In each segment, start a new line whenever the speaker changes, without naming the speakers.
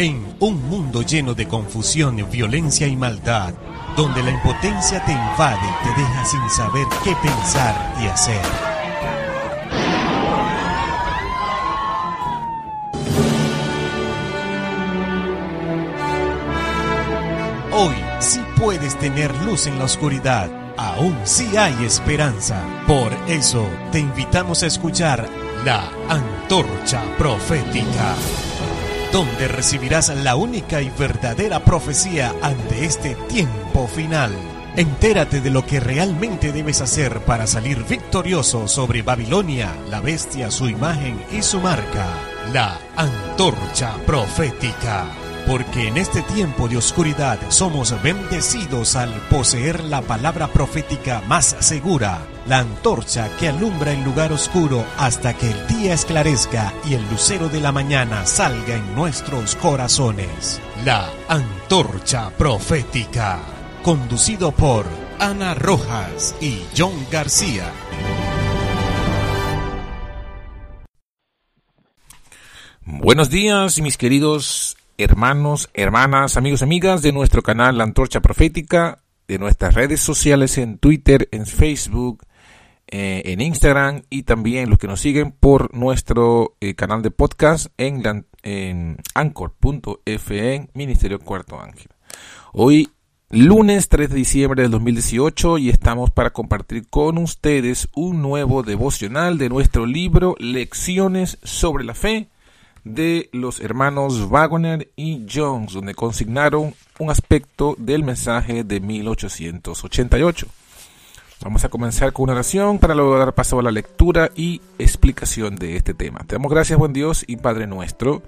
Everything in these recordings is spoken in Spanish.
En un mundo lleno de confusión, violencia y maldad, donde la impotencia te invade y te deja sin saber qué pensar y hacer. Hoy sí puedes tener luz en la oscuridad. Aún sí hay esperanza. Por eso te invitamos a escuchar la antorcha profética, donde recibirás la única y verdadera profecía ante este tiempo final. Entérate de lo que realmente debes hacer para salir victorioso sobre Babilonia, la bestia, su imagen y su marca. La antorcha profética. Porque en este tiempo de oscuridad somos bendecidos al poseer la palabra profética más segura, la antorcha que alumbra el lugar oscuro hasta que el día esclarezca y el lucero de la mañana salga en nuestros corazones. La antorcha profética, conducido por Ana Rojas y John García.
Buenos días, mis queridos hermanos, hermanas, amigos, amigas de nuestro canal La Antorcha Profética, de nuestras redes sociales en Twitter, en Facebook, eh, en Instagram y también los que nos siguen por nuestro eh, canal de podcast en, en anchor.fm Ministerio Cuarto Ángel. Hoy lunes 3 de diciembre del 2018 y estamos para compartir con ustedes un nuevo devocional de nuestro libro Lecciones sobre la Fe de los hermanos Wagner y Jones, donde consignaron un aspecto del mensaje de 1888. Vamos a comenzar con una oración para luego dar paso a la lectura y explicación de este tema. Te damos gracias, buen Dios y Padre nuestro,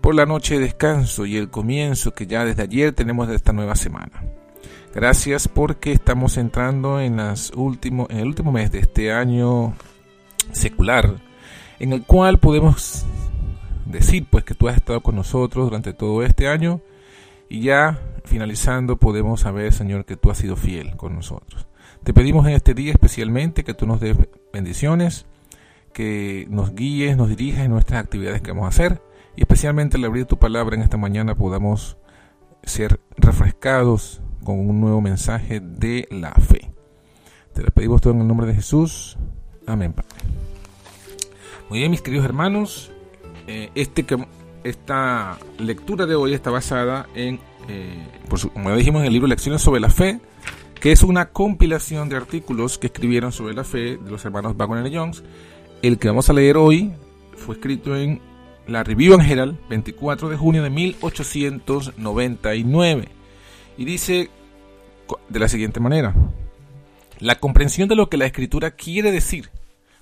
por la noche de descanso y el comienzo que ya desde ayer tenemos de esta nueva semana. Gracias porque estamos entrando en, las último, en el último mes de este año secular, en el cual podemos decir pues que tú has estado con nosotros durante todo este año y ya finalizando podemos saber Señor que tú has sido fiel con nosotros. Te pedimos en este día especialmente que tú nos des bendiciones, que nos guíes, nos dirijas en nuestras actividades que vamos a hacer y especialmente al abrir tu palabra en esta mañana podamos ser refrescados con un nuevo mensaje de la fe. Te lo pedimos todo en el nombre de Jesús. Amén. Muy bien, mis queridos hermanos, eh, este esta lectura de hoy está basada en, eh, como dijimos, en el libro Lecciones sobre la Fe, que es una compilación de artículos que escribieron sobre la fe de los hermanos Wagner y Jones. El que vamos a leer hoy fue escrito en la Review General, 24 de junio de 1899. Y dice de la siguiente manera: La comprensión de lo que la escritura quiere decir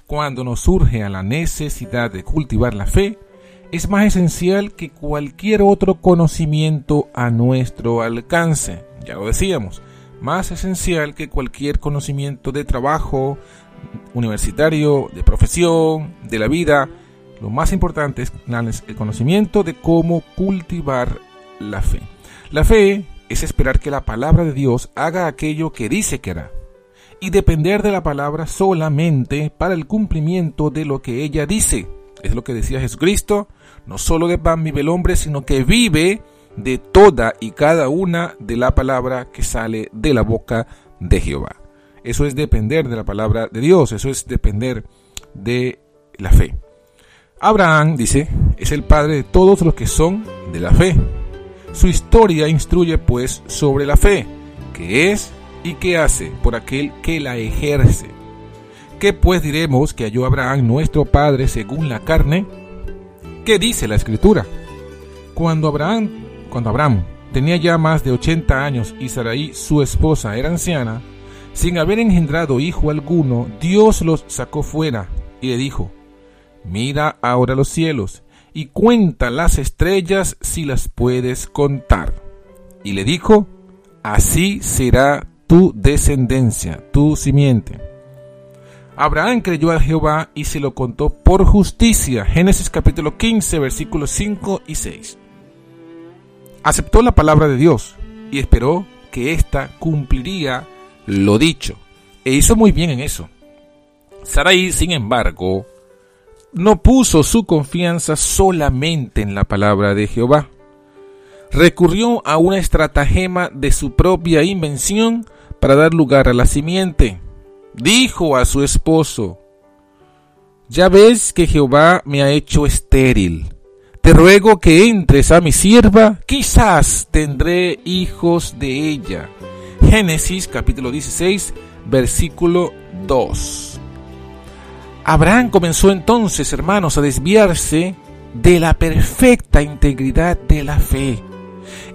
cuando nos surge a la necesidad de cultivar la fe es más esencial que cualquier otro conocimiento a nuestro alcance. Ya lo decíamos, más esencial que cualquier conocimiento de trabajo, universitario, de profesión, de la vida. Lo más importante es el conocimiento de cómo cultivar la fe. La fe es esperar que la palabra de Dios haga aquello que dice que hará y depender de la palabra solamente para el cumplimiento de lo que ella dice. Es lo que decía Jesucristo no solo de pan vive el hombre, sino que vive de toda y cada una de la palabra que sale de la boca de Jehová. Eso es depender de la palabra de Dios, eso es depender de la fe. Abraham, dice, es el padre de todos los que son de la fe. Su historia instruye pues sobre la fe, que es y qué hace por aquel que la ejerce. ¿Qué pues diremos que halló Abraham nuestro padre según la carne? ¿Qué dice la escritura? Cuando Abraham, cuando Abraham tenía ya más de 80 años y Sarai, su esposa, era anciana, sin haber engendrado hijo alguno, Dios los sacó fuera y le dijo, Mira ahora los cielos y cuenta las estrellas si las puedes contar. Y le dijo, Así será tu descendencia, tu simiente. Abraham creyó a Jehová y se lo contó por justicia. Génesis capítulo 15, versículos 5 y 6. Aceptó la palabra de Dios y esperó que ésta cumpliría lo dicho. E hizo muy bien en eso. Sarai, sin embargo, no puso su confianza solamente en la palabra de Jehová, recurrió a una estratagema de su propia invención para dar lugar a la simiente. Dijo a su esposo, Ya ves que Jehová me ha hecho estéril. Te ruego que entres a mi sierva, quizás tendré hijos de ella. Génesis capítulo 16, versículo 2. Abraham comenzó entonces, hermanos, a desviarse de la perfecta integridad de la fe.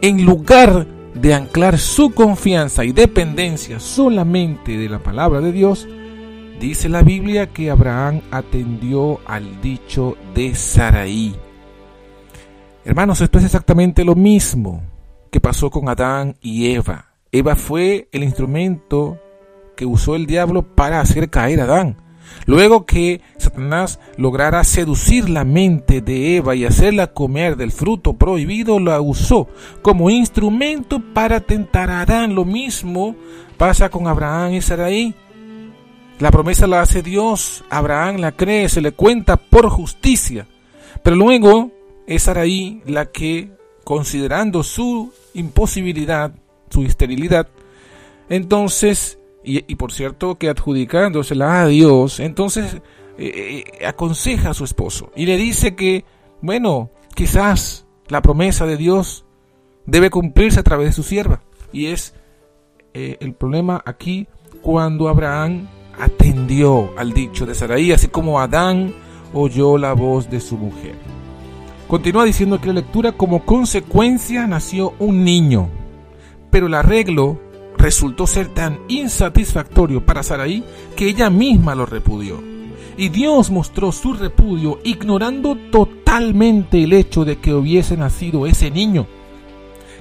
En lugar de anclar su confianza y dependencia solamente de la palabra de Dios, dice la Biblia que Abraham atendió al dicho de Saraí. Hermanos, esto es exactamente lo mismo que pasó con Adán y Eva. Eva fue el instrumento que usó el diablo para hacer caer a Adán. Luego que Satanás lograra seducir la mente de Eva y hacerla comer del fruto prohibido, la usó como instrumento para tentar a Adán. Lo mismo pasa con Abraham y Sarai. La promesa la hace Dios, Abraham la cree, se le cuenta por justicia. Pero luego es Sarai la que, considerando su imposibilidad, su esterilidad, entonces y, por cierto que adjudicándosela a Dios, entonces eh, eh, aconseja a su esposo y le dice que, bueno, quizás la promesa de Dios debe cumplirse a través de su sierva. Y es eh, el problema aquí cuando Abraham atendió al dicho de Saraí, así como Adán oyó la voz de su mujer. Continúa diciendo que la lectura como consecuencia nació un niño, pero el arreglo resultó ser tan insatisfactorio para Saraí que ella misma lo repudió. Y Dios mostró su repudio ignorando totalmente el hecho de que hubiese nacido ese niño.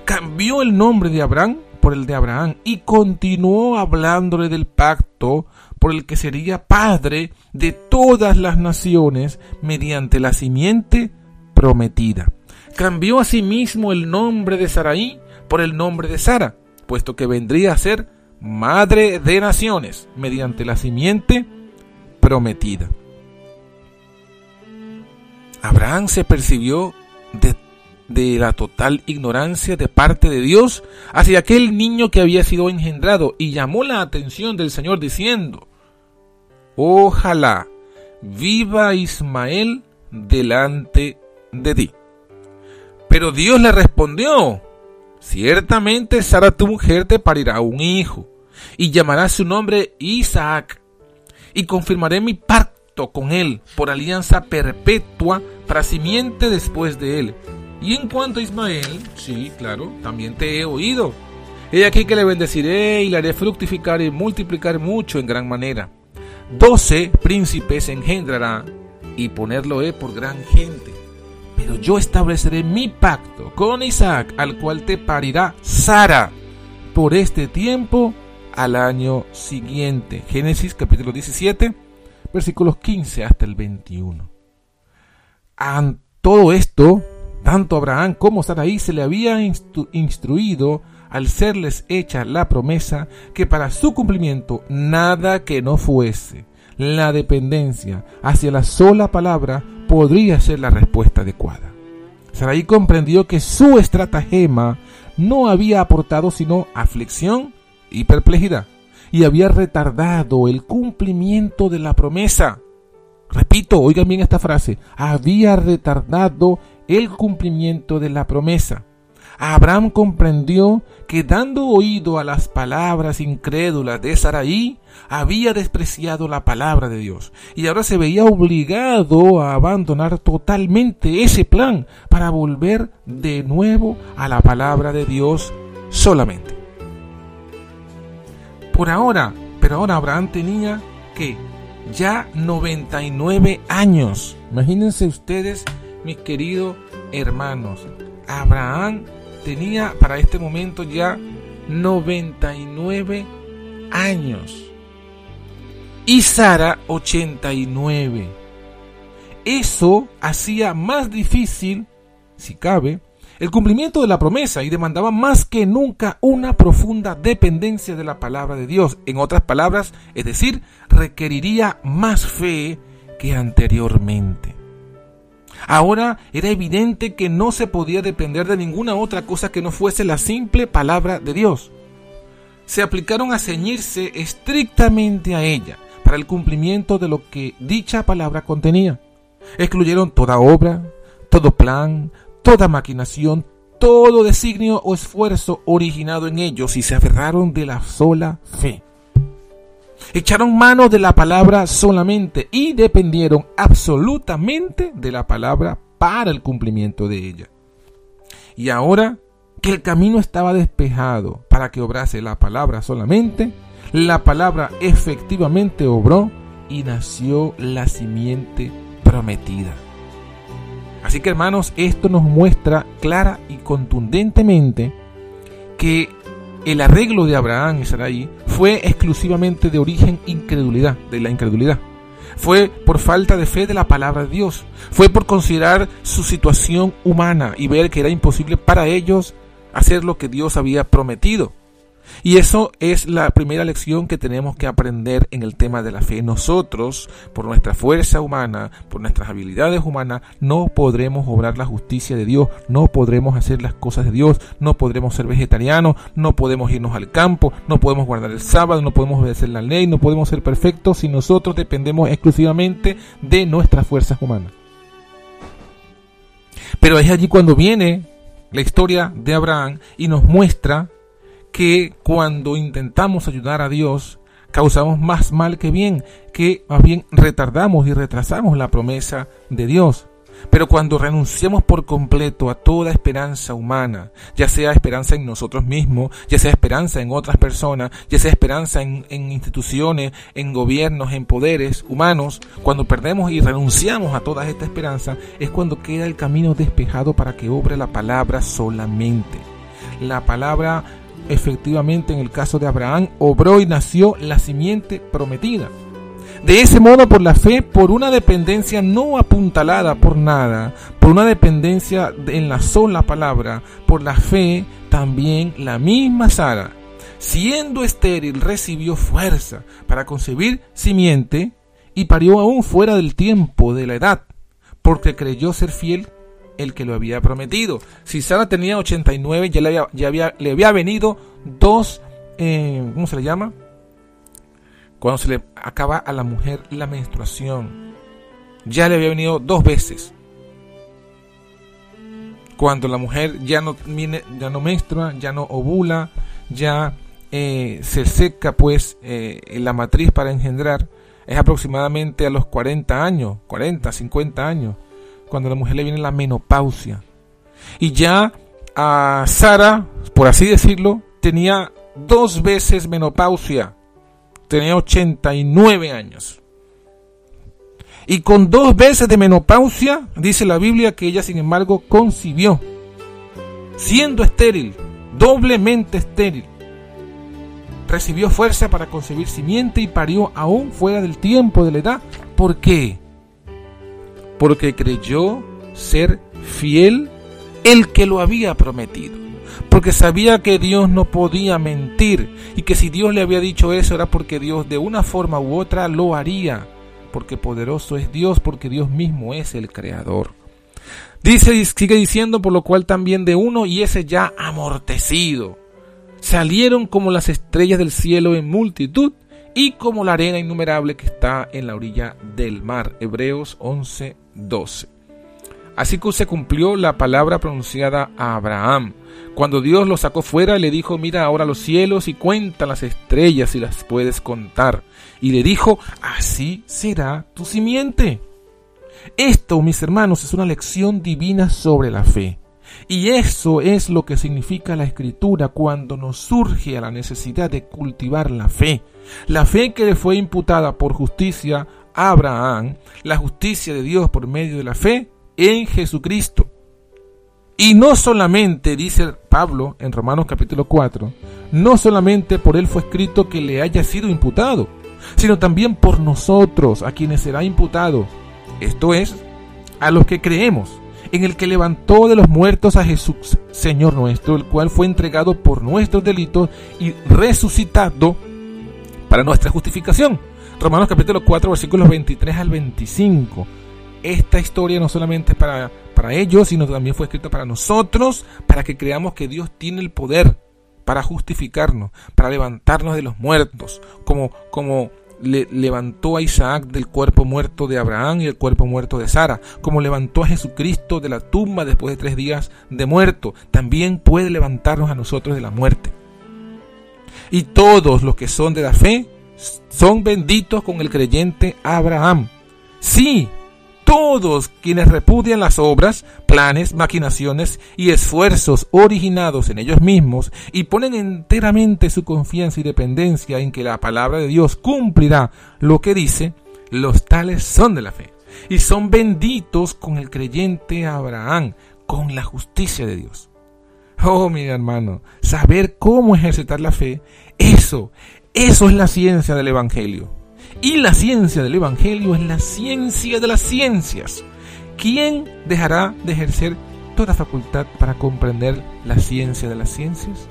Cambió el nombre de Abraham por el de Abraham y continuó hablándole del pacto por el que sería padre de todas las naciones mediante la simiente prometida. Cambió asimismo el nombre de Saraí por el nombre de Sara puesto que vendría a ser madre de naciones mediante la simiente prometida. Abraham se percibió de, de, la total ignorancia de parte de Dios hacia aquel niño que había sido engendrado y llamó la atención del Señor diciendo, ojalá viva Ismael delante de ti. Pero Dios le respondió, Ciertamente Sara tu mujer te parirá un hijo, y llamará su nombre Isaac, y confirmaré mi pacto con él por alianza perpetua para simiente después de él. Y en cuanto a Ismael, sí, claro, también te he oído. He aquí que le bendeciré y le haré fructificar y multiplicar mucho en gran manera. Doce príncipes engendrará y ponerlo he por gran gente pero yo estableceré mi pacto con Isaac, al cual te parirá Sara por este tiempo al año siguiente. Génesis capítulo 17, versículos 15 hasta el 21. A todo esto, tanto Abraham como Saraí se le había instruido al serles hecha la promesa que para su cumplimiento nada que no fuese la dependencia hacia la sola palabra podría ser la respuesta adecuada. Sarai comprendió que su estratagema no había aportado sino aflicción y perplejidad, y había retardado el cumplimiento de la promesa. Repito, oigan bien esta frase, había retardado el cumplimiento de la promesa. Abraham comprendió que dando oído a las palabras incrédulas de Saraí, había despreciado la palabra de Dios y ahora se veía obligado a abandonar totalmente ese plan para volver de nuevo a la palabra de Dios solamente. Por ahora, pero ahora Abraham tenía que ya 99 años. Imagínense ustedes, mis queridos hermanos, Abraham tenía para este momento ya 99 años. Y Sara 89. Eso hacía más difícil, si cabe, el cumplimiento de la promesa y demandaba más que nunca una profunda dependencia de la palabra de Dios. En otras palabras, es decir, requeriría más fe que anteriormente. Ahora era evidente que no se podía depender de ninguna otra cosa que no fuese la simple palabra de Dios. Se aplicaron a ceñirse estrictamente a ella para el cumplimiento de lo que dicha palabra contenía. Excluyeron toda obra, todo plan, toda maquinación, todo designio o esfuerzo originado en ellos y se aferraron de la sola fe. Echaron mano de la palabra solamente y dependieron absolutamente de la palabra para el cumplimiento de ella. Y ahora que el camino estaba despejado para que obrase la palabra solamente, la palabra efectivamente obró y nació la simiente prometida. Así que hermanos, esto nos muestra clara y contundentemente que el arreglo de Abraham y Sarai fue exclusivamente de origen incredulidad, de la incredulidad. Fue por falta de fe de la palabra de Dios. Fue por considerar su situación humana y ver que era imposible para ellos hacer lo que Dios había prometido. Y eso es la primera lección que tenemos que aprender en el tema de la fe. Nosotros, por nuestra fuerza humana, por nuestras habilidades humanas, no podremos obrar la justicia de Dios, no podremos hacer las cosas de Dios, no podremos ser vegetarianos, no podemos irnos al campo, no podemos guardar el sábado, no podemos obedecer la ley, no podemos ser perfectos si nosotros dependemos exclusivamente de nuestras fuerzas humanas. Pero es allí cuando viene la historia de Abraham y nos muestra que cuando intentamos ayudar a Dios, causamos más mal que bien, que más bien retardamos y retrasamos la promesa de Dios. Pero cuando renunciamos por completo a toda esperanza humana, ya sea esperanza en nosotros mismos, ya sea esperanza en otras personas, ya sea esperanza en, instituciones, en gobiernos, en poderes humanos, cuando perdemos y renunciamos a toda esta esperanza, es cuando queda el camino despejado para que obre la palabra solamente. La palabra efectivamente en el caso de Abraham, obró y nació la simiente prometida. De ese modo, por la fe, por una dependencia no apuntalada por nada, por una dependencia en la sola palabra, por la fe, también la misma Sara, siendo estéril, recibió fuerza para concebir simiente y parió aún fuera del tiempo de la edad, porque creyó ser fiel el que lo había prometido. Si Sara tenía 89, ya le había, ya había, le había venido dos, eh, ¿cómo se le llama? Cuando se le acaba a la mujer la menstruación. Ya le había venido dos veces. Cuando la mujer ya no, ya no menstrua, ya no ovula, ya eh, se seca pues eh, la matriz para engendrar, es aproximadamente a los 40 años, 40, 50 años cuando a la mujer le viene la menopausia. Y ya a Sara, por así decirlo, tenía dos veces menopausia. Tenía 89 años. Y con dos veces de menopausia, dice la Biblia que ella sin embargo concibió. Siendo estéril, doblemente estéril. Recibió fuerza para concebir simiente y parió aún fuera del tiempo de la edad. ¿Por qué? Porque creyó ser fiel el que lo había prometido, porque sabía que Dios no podía mentir y que si Dios le había dicho eso era porque Dios de una forma u otra lo haría, porque poderoso es Dios, porque Dios mismo es el creador. Dice sigue diciendo, por lo cual también de uno y ese ya amortecido. Salieron como las estrellas del cielo en multitud y como la arena innumerable que está en la orilla del mar. Hebreos 11, 12. Así que se cumplió la palabra pronunciada a Abraham. Cuando Dios lo sacó fuera, le dijo, mira ahora los cielos y cuenta las estrellas si las puedes contar. Y le dijo, así será tu simiente. Esto, mis hermanos, es una lección divina sobre la fe. Y eso es lo que significa la escritura cuando nos surge a la necesidad de cultivar la fe. La fe que le fue imputada por justicia a Abraham, la justicia de Dios por medio de la fe en Jesucristo. Y no solamente, dice Pablo en Romanos capítulo 4, no solamente por él fue escrito que le haya sido imputado, sino también por nosotros, a quienes será imputado. Esto es, a los que creemos en el que levantó de los muertos a Jesús, Señor nuestro, el cual fue entregado por nuestros delitos y resucitado para nuestra justificación. Romanos capítulo 4 versículos 23 al 25. esta historia no solamente para, para ellos, sino también fue escrita para nosotros, para que creamos que Dios tiene el poder para justificarnos, para levantarnos de los muertos, como, como le levantó a Isaac del cuerpo muerto de Abraham y del cuerpo muerto de Sara, como levantó a Jesucristo de la tumba después de tres días de muerto, también puede levantarnos a nosotros de la muerte. Y todos los que son de la fe son benditos con el creyente Abraham. Sí, todos quienes repudian las obras, planes, maquinaciones y esfuerzos originados en ellos mismos y ponen enteramente su confianza y dependencia en que la palabra de Dios cumplirá lo que dice, los tales son de la fe y son benditos con el creyente Abraham, con la justicia de Dios. Oh, mi hermano, saber cómo ejercitar la fe, eso, eso es la ciencia del Evangelio. Y la ciencia del Evangelio es la ciencia de las ciencias. ¿Quién dejará de ejercer toda facultad para comprender la ciencia de las ciencias?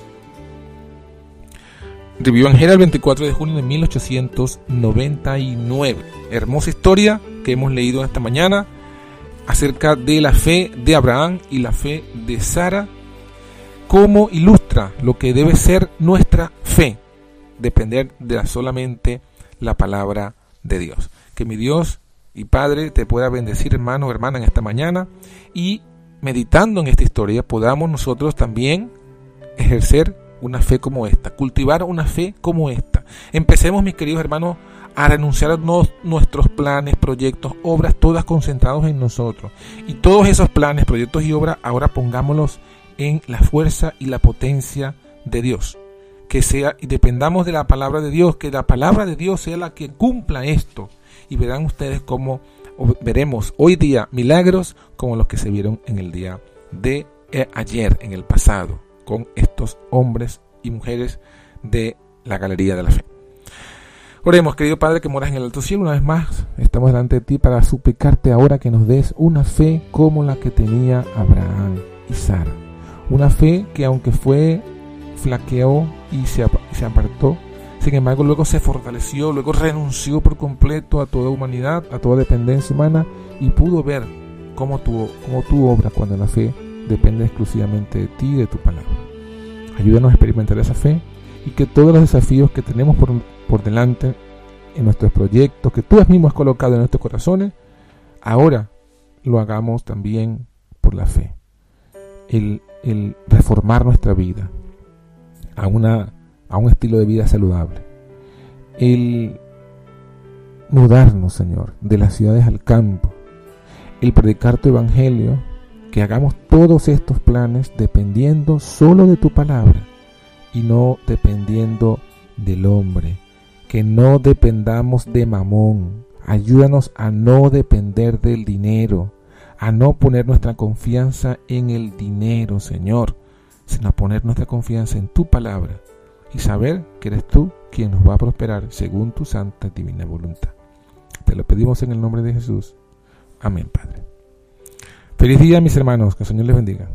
Angela el 24 de junio de 1899. Hermosa historia que hemos leído esta mañana acerca de la fe de Abraham y la fe de Sara. Cómo ilustra lo que debe ser nuestra fe. Depender de la solamente la palabra de Dios. Que mi Dios y Padre te pueda bendecir, hermano o hermana, en esta mañana y meditando en esta historia podamos nosotros también ejercer una fe como esta, cultivar una fe como esta. Empecemos, mis queridos hermanos, a renunciar a nuestros planes, proyectos, obras, todas concentrados en nosotros. Y todos esos planes, proyectos y obras, ahora pongámoslos en la fuerza y la potencia de Dios que sea y dependamos de la palabra de Dios, que la palabra de Dios sea la que cumpla esto. Y verán ustedes cómo veremos hoy día milagros como los que se vieron en el día de eh, ayer, en el pasado, con estos hombres y mujeres de la Galería de la Fe. Oremos, querido Padre que moras en el alto cielo, una vez más estamos delante de ti para suplicarte ahora que nos des una fe como la que tenía Abraham y Sara. Una fe que aunque fue flaqueó y se, se apartó. Sin embargo, luego se fortaleció, luego renunció por completo a toda humanidad, a toda dependencia humana y pudo ver cómo tu, cómo tu obra cuando la fe depende exclusivamente de ti y de tu palabra. Ayúdanos a experimentar esa fe y que todos los desafíos que tenemos por, por delante en nuestros proyectos, que tú mismo has colocado en nuestros corazones, ahora lo hagamos también por la fe. El, el reformar nuestra vida, a, una, a un estilo de vida saludable. El mudarnos, Señor, de las ciudades al campo. El predicar tu evangelio, que hagamos todos estos planes dependiendo solo de tu palabra y no dependiendo del hombre. Que no dependamos de mamón. Ayúdanos a no depender del dinero, a no poner nuestra confianza en el dinero, Señor, sino poner nuestra confianza en tu palabra y saber que eres tú quien nos va a prosperar según tu santa y divina voluntad. Te lo pedimos en el nombre de Jesús. Amén, Padre. Feliz día, mis hermanos. Que el Señor les bendiga.